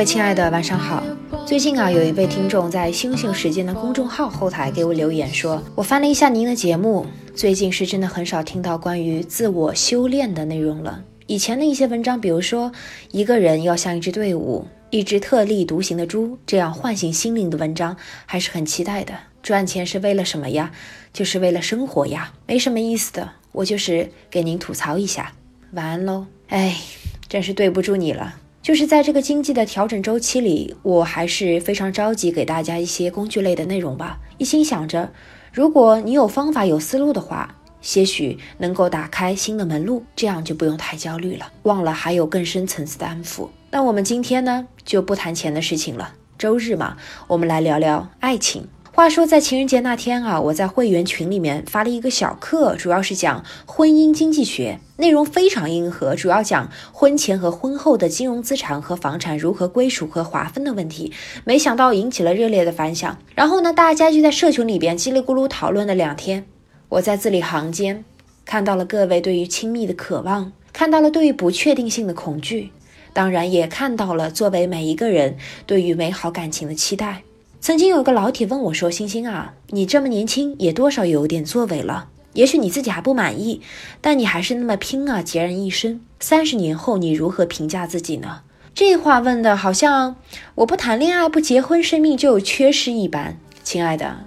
位亲爱的，晚上好。最近啊，有一位听众在星星时间的公众号后台给我留言说，我翻了一下您的节目，最近是真的很少听到关于自我修炼的内容了。以前的一些文章，比如说一个人要像一支队伍，一只特立独行的猪，这样唤醒心灵的文章，还是很期待的。赚钱是为了什么呀？就是为了生活呀，没什么意思的。我就是给您吐槽一下，晚安喽。哎，真是对不住你了。就是在这个经济的调整周期里，我还是非常着急给大家一些工具类的内容吧。一心想着，如果你有方法、有思路的话，些许能够打开新的门路，这样就不用太焦虑了。忘了还有更深层次的安抚。那我们今天呢，就不谈钱的事情了。周日嘛，我们来聊聊爱情。话说，在情人节那天啊，我在会员群里面发了一个小课，主要是讲婚姻经济学，内容非常硬核，主要讲婚前和婚后的金融资产和房产如何归属和划分的问题。没想到引起了热烈的反响，然后呢，大家就在社群里边叽里咕噜讨论了两天。我在字里行间看到了各位对于亲密的渴望，看到了对于不确定性的恐惧，当然也看到了作为每一个人对于美好感情的期待。曾经有个老铁问我说：“星星啊，你这么年轻，也多少有点作为了。也许你自己还不满意，但你还是那么拼啊，孑然一身。三十年后，你如何评价自己呢？”这话问的好像我不谈恋爱、不结婚，生命就有缺失一般。亲爱的，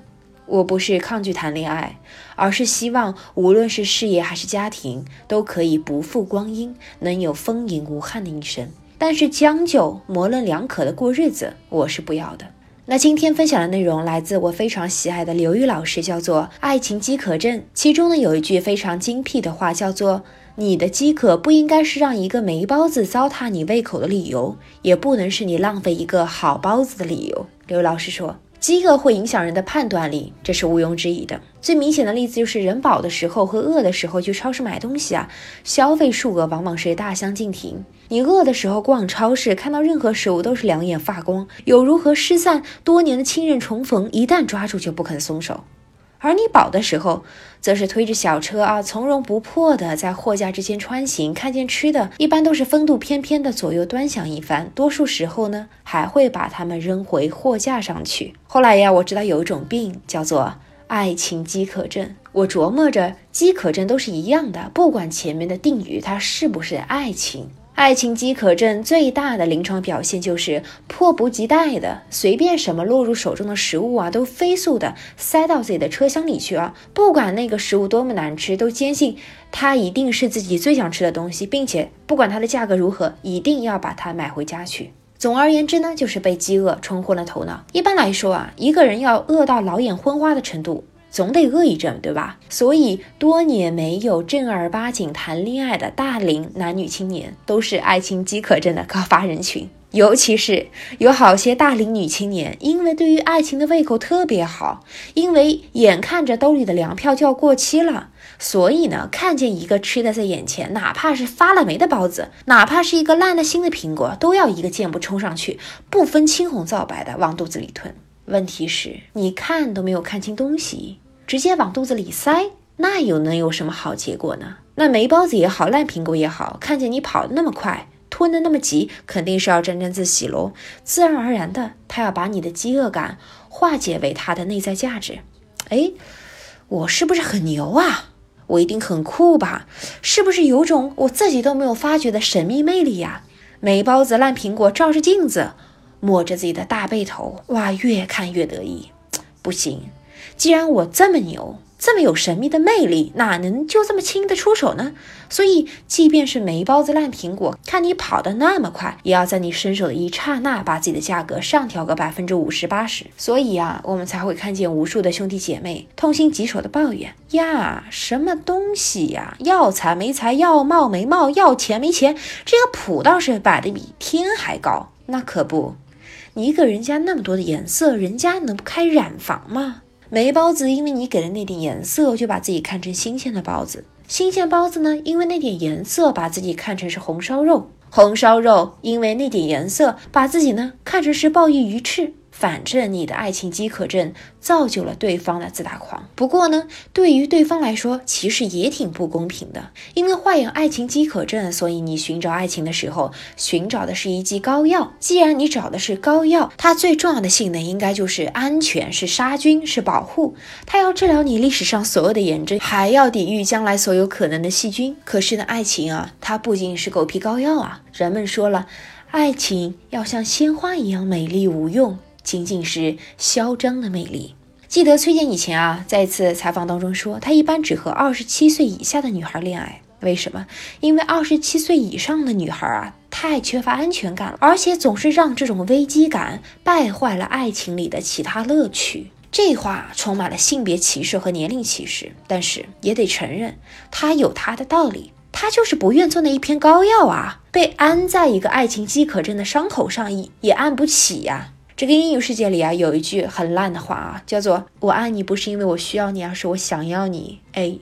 我不是抗拒谈恋爱，而是希望无论是事业还是家庭，都可以不负光阴，能有丰盈无憾的一生。但是将就、模棱两可的过日子，我是不要的。那今天分享的内容来自我非常喜爱的刘宇老师，叫做《爱情饥渴症》。其中呢有一句非常精辟的话，叫做“你的饥渴不应该是让一个霉包子糟蹋你胃口的理由，也不能是你浪费一个好包子的理由。”刘老师说。饥饿会影响人的判断力，这是毋庸置疑的。最明显的例子就是人饱的时候和饿的时候去超市买东西啊，消费数额往往是大相径庭。你饿的时候逛超市，看到任何食物都是两眼发光，有如和失散多年的亲人重逢，一旦抓住就不肯松手。而你饱的时候，则是推着小车啊，从容不迫的在货架之间穿行，看见吃的，一般都是风度翩翩的左右端详一番，多数时候呢，还会把它们扔回货架上去。后来呀，我知道有一种病叫做爱情饥渴症，我琢磨着饥渴症都是一样的，不管前面的定语它是不是爱情。爱情饥渴症最大的临床表现就是迫不及待的，随便什么落入手中的食物啊，都飞速的塞到自己的车厢里去啊！不管那个食物多么难吃，都坚信它一定是自己最想吃的东西，并且不管它的价格如何，一定要把它买回家去。总而言之呢，就是被饥饿冲昏了头脑。一般来说啊，一个人要饿到老眼昏花的程度。总得饿一阵，对吧？所以多年没有正儿八经谈恋爱的大龄男女青年，都是爱情饥渴症的高发人群。尤其是有好些大龄女青年，因为对于爱情的胃口特别好，因为眼看着兜里的粮票就要过期了，所以呢，看见一个吃的在眼前，哪怕是发了霉的包子，哪怕是一个烂了心的苹果，都要一个箭步冲上去，不分青红皂白的往肚子里吞。问题是，你看都没有看清东西。直接往肚子里塞，那又能有什么好结果呢？那霉包子也好，烂苹果也好，看见你跑得那么快，吞得那么急，肯定是要沾沾自喜喽。自然而然的，他要把你的饥饿感化解为他的内在价值。哎，我是不是很牛啊？我一定很酷吧？是不是有种我自己都没有发觉的神秘魅力呀？霉包子、烂苹果，照着镜子，摸着自己的大背头，哇，越看越得意。不行。既然我这么牛，这么有神秘的魅力，哪能就这么轻易的出手呢？所以，即便是霉包子、烂苹果，看你跑得那么快，也要在你伸手的一刹那，把自己的价格上调个百分之五十、八十。所以啊，我们才会看见无数的兄弟姐妹痛心疾首的抱怨呀：什么东西呀？要财没财，要貌没貌，要钱没钱，这个谱倒是摆的比天还高。那可不，你一个人家那么多的颜色，人家能不开染房吗？霉包子，因为你给的那点颜色，就把自己看成新鲜的包子；新鲜包子呢，因为那点颜色，把自己看成是红烧肉；红烧肉，因为那点颜色，把自己呢看成是鲍鱼鱼翅。反正你的爱情饥渴症造就了对方的自大狂。不过呢，对于对方来说，其实也挺不公平的。因为患有爱情饥渴症，所以你寻找爱情的时候，寻找的是一剂膏药。既然你找的是膏药，它最重要的性能应该就是安全，是杀菌，是保护。它要治疗你历史上所有的炎症，还要抵御将来所有可能的细菌。可是呢，爱情啊，它不仅是狗皮膏药啊。人们说了，爱情要像鲜花一样美丽无用。仅仅是嚣张的魅力。记得崔健以前啊，在一次采访当中说，他一般只和二十七岁以下的女孩恋爱。为什么？因为二十七岁以上的女孩啊，太缺乏安全感了，而且总是让这种危机感败坏了爱情里的其他乐趣。这话充满了性别歧视和年龄歧视，但是也得承认，他有他的道理。他就是不愿做那一片膏药啊，被安在一个爱情饥渴症的伤口上，也也按不起呀。这个英语世界里啊，有一句很烂的话啊，叫做“我爱你不是因为我需要你，而是我想要你”。哎，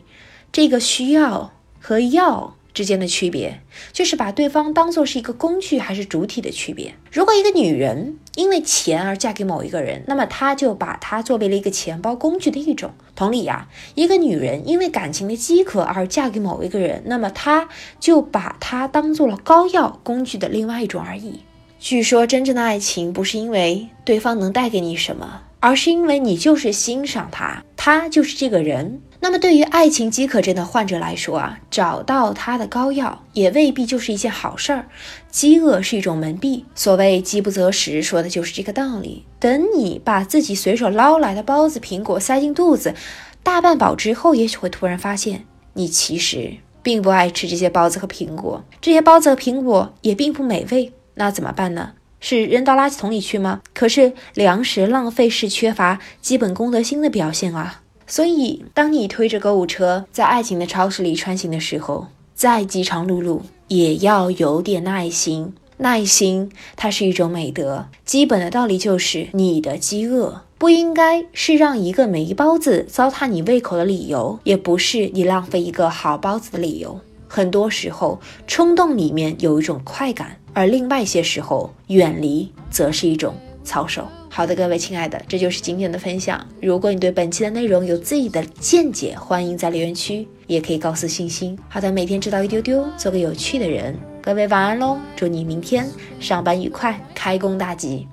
这个需要和要之间的区别，就是把对方当做是一个工具还是主体的区别。如果一个女人因为钱而嫁给某一个人，那么她就把他作为了一个钱包工具的一种。同理呀，一个女人因为感情的饥渴而嫁给某一个人，那么她就把他当做了膏药工具的另外一种而已。据说，真正的爱情不是因为对方能带给你什么，而是因为你就是欣赏他，他就是这个人。那么，对于爱情饥渴症的患者来说啊，找到他的膏药也未必就是一件好事儿。饥饿是一种门闭，所谓饥不择食，说的就是这个道理。等你把自己随手捞来的包子、苹果塞进肚子，大半饱之后，也许会突然发现，你其实并不爱吃这些包子和苹果，这些包子和苹果也并不美味。那怎么办呢？是扔到垃圾桶里去吗？可是粮食浪费是缺乏基本公德心的表现啊！所以，当你推着购物车在爱情的超市里穿行的时候，再饥肠辘辘也要有点耐心。耐心，它是一种美德。基本的道理就是，你的饥饿不应该是让一个霉包子糟蹋你胃口的理由，也不是你浪费一个好包子的理由。很多时候，冲动里面有一种快感，而另外一些时候，远离则是一种操守。好的，各位亲爱的，这就是今天的分享。如果你对本期的内容有自己的见解，欢迎在留言区，也可以告诉星星。好的，每天知道一丢丢，做个有趣的人。各位晚安喽，祝你明天上班愉快，开工大吉。